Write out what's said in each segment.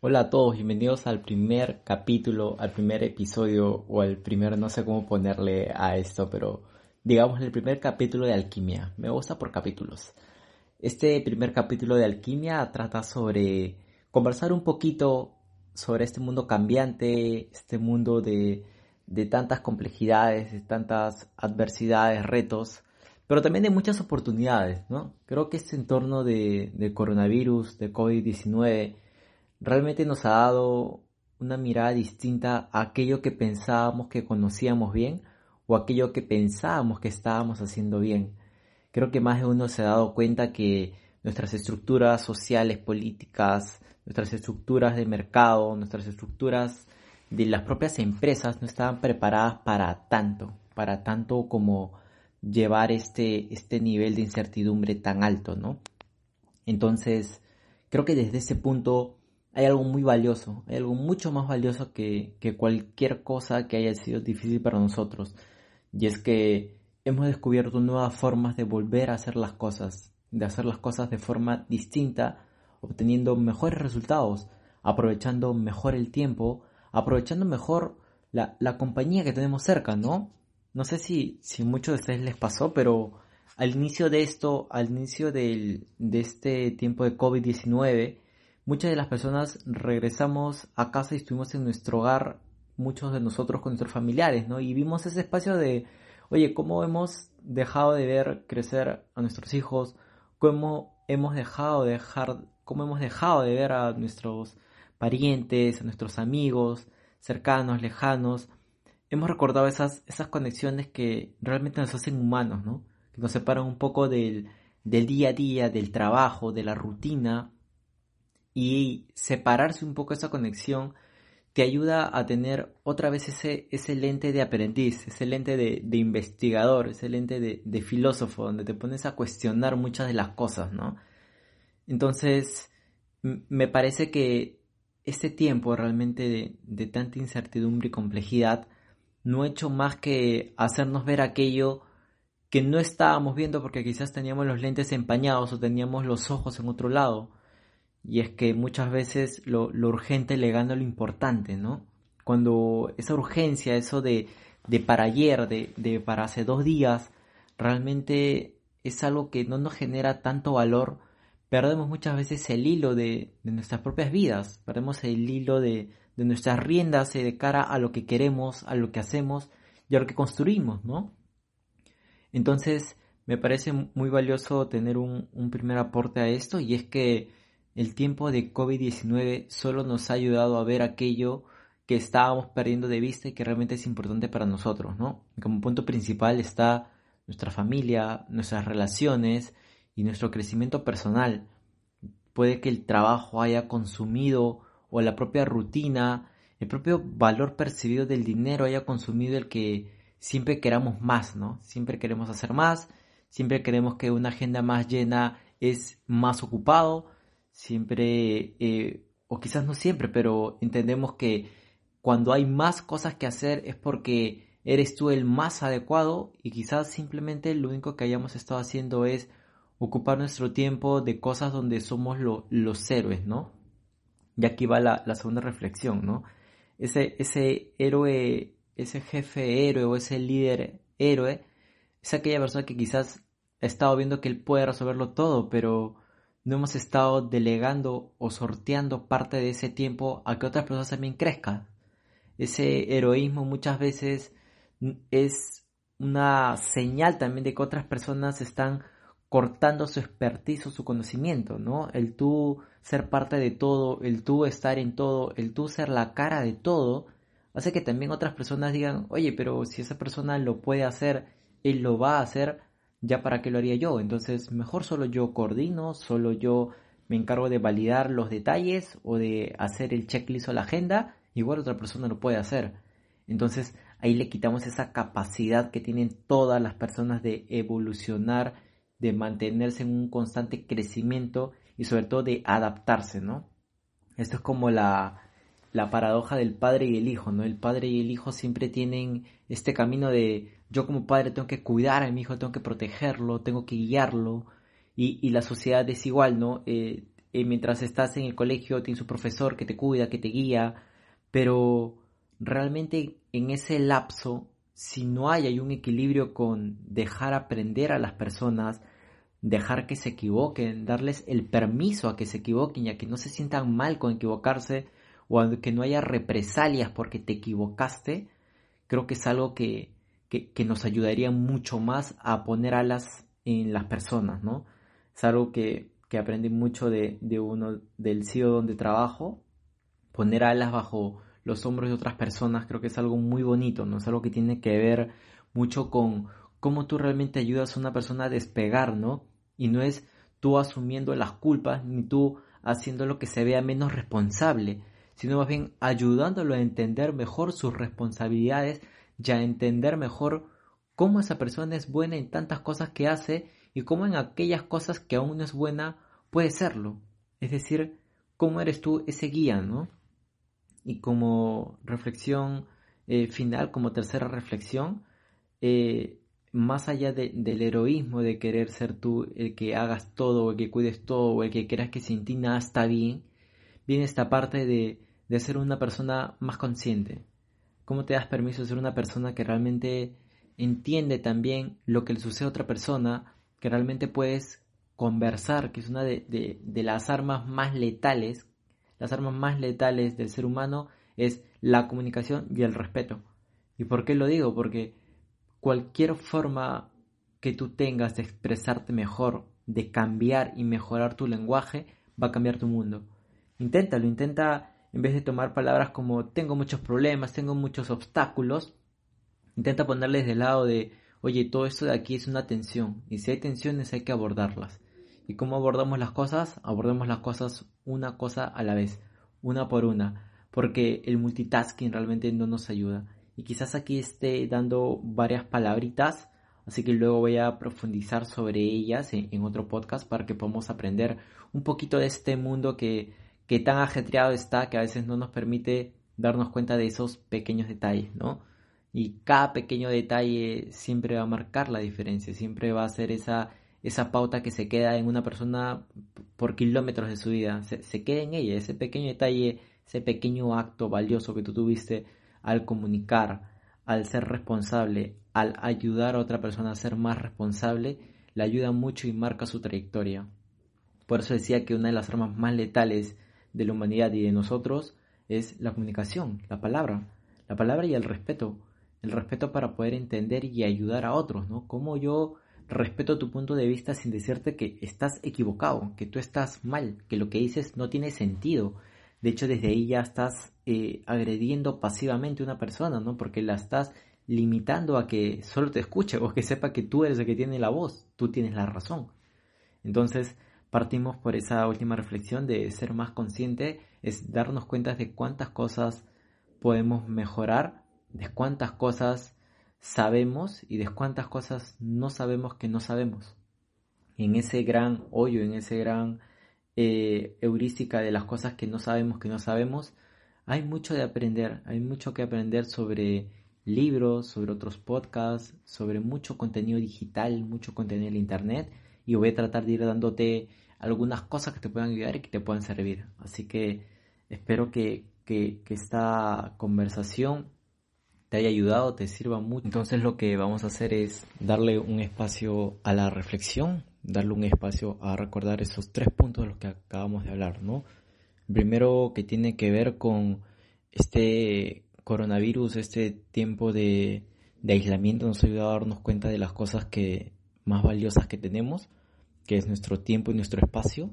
Hola a todos, bienvenidos al primer capítulo, al primer episodio o al primer, no sé cómo ponerle a esto, pero digamos el primer capítulo de alquimia. Me gusta por capítulos. Este primer capítulo de alquimia trata sobre conversar un poquito sobre este mundo cambiante, este mundo de, de tantas complejidades, de tantas adversidades, retos, pero también de muchas oportunidades, ¿no? Creo que este entorno de, de coronavirus, de COVID-19, realmente nos ha dado una mirada distinta a aquello que pensábamos que conocíamos bien o aquello que pensábamos que estábamos haciendo bien. Creo que más de uno se ha dado cuenta que nuestras estructuras sociales, políticas, nuestras estructuras de mercado, nuestras estructuras de las propias empresas no estaban preparadas para tanto, para tanto como llevar este, este nivel de incertidumbre tan alto, ¿no? Entonces, creo que desde ese punto hay algo muy valioso, hay algo mucho más valioso que, que cualquier cosa que haya sido difícil para nosotros. Y es que hemos descubierto nuevas formas de volver a hacer las cosas, de hacer las cosas de forma distinta, obteniendo mejores resultados, aprovechando mejor el tiempo, aprovechando mejor la, la compañía que tenemos cerca, ¿no? No sé si, si muchos de ustedes les pasó, pero al inicio de esto, al inicio del, de este tiempo de COVID-19, muchas de las personas regresamos a casa y estuvimos en nuestro hogar, muchos de nosotros con nuestros familiares, ¿no? Y vimos ese espacio de, oye, ¿cómo hemos dejado de ver crecer a nuestros hijos? ¿Cómo hemos dejado de dejar, cómo hemos dejado de ver a nuestros parientes, a nuestros amigos, cercanos, lejanos? Hemos recordado esas, esas conexiones que realmente nos hacen humanos, ¿no? Que nos separan un poco del, del día a día, del trabajo, de la rutina, y separarse un poco esa conexión te ayuda a tener otra vez ese, ese lente de aprendiz, ese lente de, investigador, ese lente de, de, filósofo, donde te pones a cuestionar muchas de las cosas, ¿no? Entonces, me parece que este tiempo realmente de, de tanta incertidumbre y complejidad no ha hecho más que hacernos ver aquello que no estábamos viendo porque quizás teníamos los lentes empañados o teníamos los ojos en otro lado y es que muchas veces lo, urgente le gana lo importante, ¿no? Cuando esa urgencia, eso de, de para ayer, de, de para hace dos días, realmente es algo que no nos genera tanto valor, perdemos muchas veces el hilo de, de nuestras propias vidas, perdemos el hilo de, de, nuestras riendas de cara a lo que queremos, a lo que hacemos y a lo que construimos, ¿no? Entonces, me parece muy valioso tener un, un primer aporte a esto y es que el tiempo de COVID-19 solo nos ha ayudado a ver aquello que estábamos perdiendo de vista y que realmente es importante para nosotros, ¿no? Como punto principal está nuestra familia, nuestras relaciones y nuestro crecimiento personal. Puede que el trabajo haya consumido o la propia rutina, el propio valor percibido del dinero haya consumido el que siempre queramos más, ¿no? Siempre queremos hacer más, siempre queremos que una agenda más llena es más ocupado, siempre, eh, o quizás no siempre, pero entendemos que cuando hay más cosas que hacer es porque eres tú el más adecuado y quizás simplemente lo único que hayamos estado haciendo es ocupar nuestro tiempo de cosas donde somos los héroes, ¿no? Y aquí va la, la, segunda reflexión, ¿no? Ese, ese héroe, ese jefe héroe o ese líder héroe es aquella persona que quizás ha estado viendo que él puede resolverlo todo, pero no hemos estado delegando o sorteando parte de ese tiempo a que otras personas también crezcan. Ese heroísmo muchas veces es una señal también de que otras personas están cortando su expertise o su conocimiento, ¿no? El tú ser parte de todo, el tú estar en todo, el tú ser la cara de todo, hace que también otras personas digan, oye, pero si esa persona lo puede hacer, él lo va a hacer, ya para qué lo haría yo. Entonces, mejor solo yo coordino, solo yo me encargo de validar los detalles o de hacer el checklist o la agenda, igual otra persona lo puede hacer. Entonces ahí le quitamos esa capacidad que tienen todas las personas de evolucionar, de mantenerse en un constante crecimiento y sobre todo de adaptarse, ¿no? Esto es como la, la paradoja del padre y el hijo, ¿no? El padre y el hijo siempre tienen este camino de yo como padre tengo que cuidar a mi hijo, tengo que protegerlo, tengo que guiarlo, y, y la sociedad es igual, ¿no? Eh, eh, mientras estás en el colegio tienes un profesor que te cuida, que te guía, pero realmente en ese lapso, si no hay, hay un equilibrio con dejar aprender a las personas, dejar que se equivoquen, darles el permiso a que se equivoquen y a que no se sientan mal con equivocarse o a que no haya represalias porque te equivocaste, creo que es algo que, que, nos ayudaría mucho más a poner alas en las personas, ¿no? Es algo que, que aprendí mucho de, de uno del CEO donde trabajo, poner alas bajo los hombros de otras personas creo que es algo muy bonito, ¿no? Es algo que tiene que ver mucho con cómo tú realmente ayudas a una persona a despegar, ¿no? Y no es tú asumiendo las culpas ni tú haciendo lo que se vea menos responsable, sino más bien ayudándolo a entender mejor sus responsabilidades y a entender mejor cómo esa persona es buena en tantas cosas que hace y cómo en aquellas cosas que aún no es buena puede serlo. Es decir, cómo eres tú ese guía, ¿no? Y como reflexión eh, final, como tercera reflexión, eh, más allá del heroísmo de querer ser tú el que hagas todo, el que cuides todo, el que creas que sin ti nada está bien, viene esta parte de, de ser una persona más consciente. ¿Cómo te das permiso de ser una persona que realmente entiende también lo que le sucede a otra persona, que realmente puedes conversar, que es una de, de las armas más letales las armas más letales del ser humano es la comunicación y el respeto. ¿Y por qué lo digo? Porque cualquier forma que tú tengas de expresarte mejor, de cambiar y mejorar tu lenguaje, va a cambiar tu mundo. Inténtalo, intenta, en vez de tomar palabras como tengo muchos problemas, tengo muchos obstáculos, intenta ponerles del lado de, oye, todo esto de aquí es una tensión, y si hay tensiones hay que abordarlas. ¿Y cómo abordamos las cosas? Abordemos las cosas una cosa a la vez, una por una, porque el multitasking realmente no nos ayuda. Y quizás aquí esté dando varias palabritas, así que luego voy a profundizar sobre ellas en, otro podcast para que podamos aprender un poquito de este mundo que, que tan ajetreado está que a veces no nos permite darnos cuenta de esos pequeños detalles, ¿no? Y cada pequeño detalle siempre va a marcar la diferencia, siempre va a ser esa esa pauta que se queda en una persona por kilómetros de su vida, se, queda en ella, ese pequeño detalle, ese pequeño acto valioso que tú tuviste al comunicar, al ser responsable, al ayudar a otra persona a ser más responsable, le ayuda mucho y marca su trayectoria. Por eso decía que una de las armas más letales de la humanidad y de nosotros es la comunicación, la palabra, la palabra y el respeto, el respeto para poder entender y ayudar a otros, ¿no? Como yo respeto tu punto de vista sin decirte que estás equivocado, que tú estás mal, que lo que dices no tiene sentido. De hecho, desde ahí ya estás eh, agrediendo pasivamente a una persona, ¿no? Porque la estás limitando a que solo te escuche o que sepa que tú eres el que tiene la voz, tú tienes la razón. Entonces, partimos por esa última reflexión de ser más consciente, es darnos cuenta de cuántas cosas podemos mejorar, de cuántas cosas sabemos y de cuántas cosas no sabemos que no sabemos. En ese gran hoyo, en ese gran eh, heurística de las cosas que no sabemos que no sabemos, hay mucho de aprender, hay mucho que aprender sobre libros, sobre otros podcasts, sobre mucho contenido digital, mucho contenido en internet y voy a tratar de ir dándote algunas cosas que te puedan ayudar y que te puedan servir. Así que espero que, que esta conversación te haya ayudado, te sirva mucho. Entonces lo que vamos a hacer es darle un espacio a la reflexión, darle un espacio a recordar esos tres puntos de los que acabamos de hablar, ¿no? Primero que tiene que ver con este coronavirus, este tiempo de, de aislamiento nos ayuda a darnos cuenta de las cosas que más valiosas que tenemos, que es nuestro tiempo y nuestro espacio.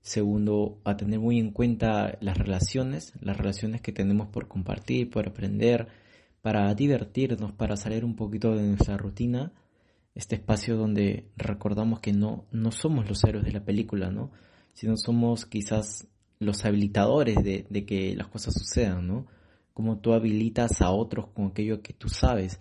Segundo, a tener muy en cuenta las relaciones, las relaciones que tenemos por compartir, por aprender, para divertirnos, para salir un poquito de nuestra rutina, este espacio donde recordamos que no, no somos los héroes de la película, ¿no? sino somos quizás los habilitadores de, de que las cosas sucedan, ¿no? Cómo tú habilitas a otros con aquello que tú sabes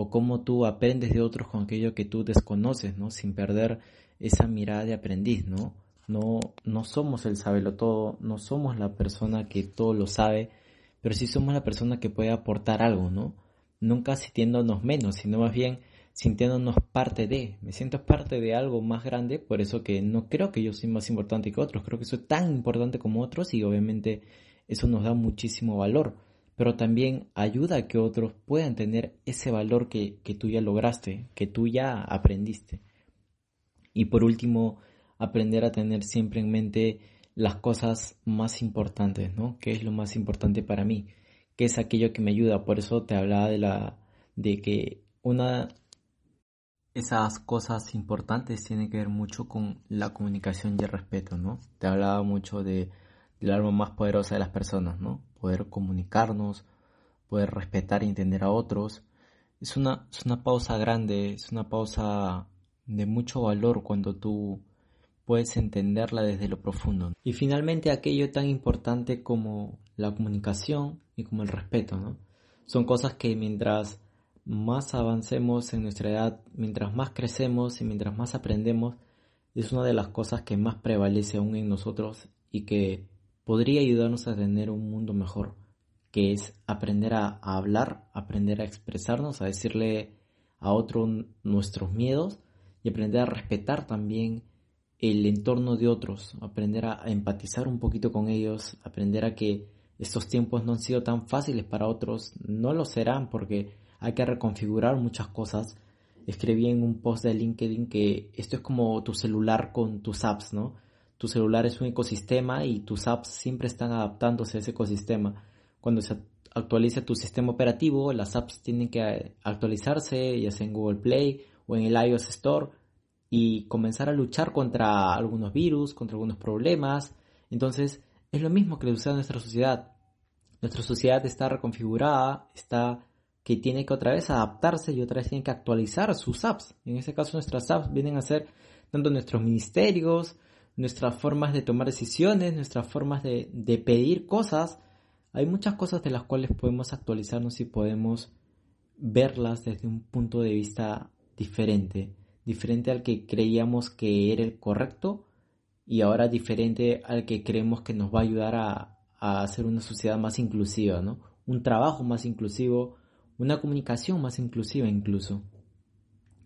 o cómo tú aprendes de otros con aquello que tú desconoces, ¿no? Sin perder esa mirada de aprendiz, ¿no? No, no somos el sabelo todo, no somos la persona que todo lo sabe, pero sí somos la persona que puede aportar algo, ¿no? Nunca sintiéndonos menos, sino más bien sintiéndonos parte de, me siento parte de algo más grande, por eso que no creo que yo soy más importante que otros, creo que soy tan importante como otros y obviamente eso nos da muchísimo valor pero también ayuda a que otros puedan tener ese valor que, tú ya lograste, que tú ya aprendiste. Y por último, aprender a tener siempre en mente las cosas más importantes, ¿no? ¿Qué es lo más importante para mí? ¿Qué es aquello que me ayuda? Por eso te hablaba de la de que una esas cosas importantes tienen que ver mucho con la comunicación y el respeto, ¿no? Te hablaba mucho de del alma más poderosa de las personas, ¿no? Poder comunicarnos, poder respetar y entender a otros. Es una, es una pausa grande, es una pausa de mucho valor cuando tú puedes entenderla desde lo profundo. Y finalmente aquello tan importante como la comunicación y como el respeto, ¿no? Son cosas que mientras más avancemos en nuestra edad, mientras más crecemos y mientras más aprendemos, es una de las cosas que más prevalece aún en nosotros y que podría ayudarnos a tener un mundo mejor, que es aprender a, hablar, aprender a expresarnos, a decirle a otro nuestros miedos y aprender a respetar también el entorno de otros, aprender a, empatizar un poquito con ellos, aprender a que estos tiempos no han sido tan fáciles para otros, no lo serán porque hay que reconfigurar muchas cosas. Escribí en un post de LinkedIn que esto es como tu celular con tus apps, ¿no? Tu celular es un ecosistema y tus apps siempre están adaptándose a ese ecosistema. Cuando se actualiza tu sistema operativo, las apps tienen que actualizarse, ya sea en Google Play o en el iOS Store, y comenzar a luchar contra algunos virus, contra algunos problemas. Entonces, es lo mismo que le sucede nuestra sociedad. Nuestra sociedad está reconfigurada, está que tiene que otra vez adaptarse y otra vez tiene que actualizar sus apps. En este caso, nuestras apps vienen a ser tanto nuestros ministerios, nuestras formas de tomar decisiones, nuestras formas de, pedir cosas. Hay muchas cosas de las cuales podemos actualizarnos y podemos verlas desde un punto de vista diferente, diferente al que creíamos que era el correcto y ahora diferente al que creemos que nos va a ayudar a, a hacer una sociedad más inclusiva, ¿no? Un trabajo más inclusivo, una comunicación más inclusiva incluso.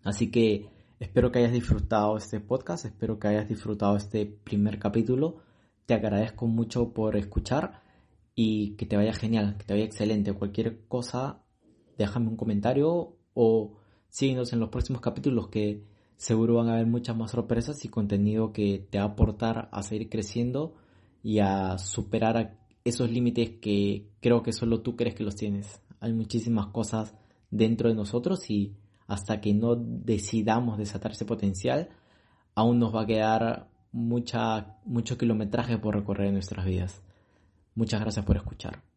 Así que Espero que hayas disfrutado este podcast, espero que hayas disfrutado este primer capítulo. Te agradezco mucho por escuchar y que te vaya genial, que te vaya excelente. Cualquier cosa, déjame un comentario o síguenos en los próximos capítulos que seguro van a haber muchas más sorpresas y contenido que te va a aportar a seguir creciendo y a superar esos límites que creo que solo tú crees que los tienes. Hay muchísimas cosas dentro de nosotros y hasta que no decidamos desatar ese potencial, aún nos va a quedar mucha, mucho kilometraje por recorrer en nuestras vidas. Muchas gracias por escuchar.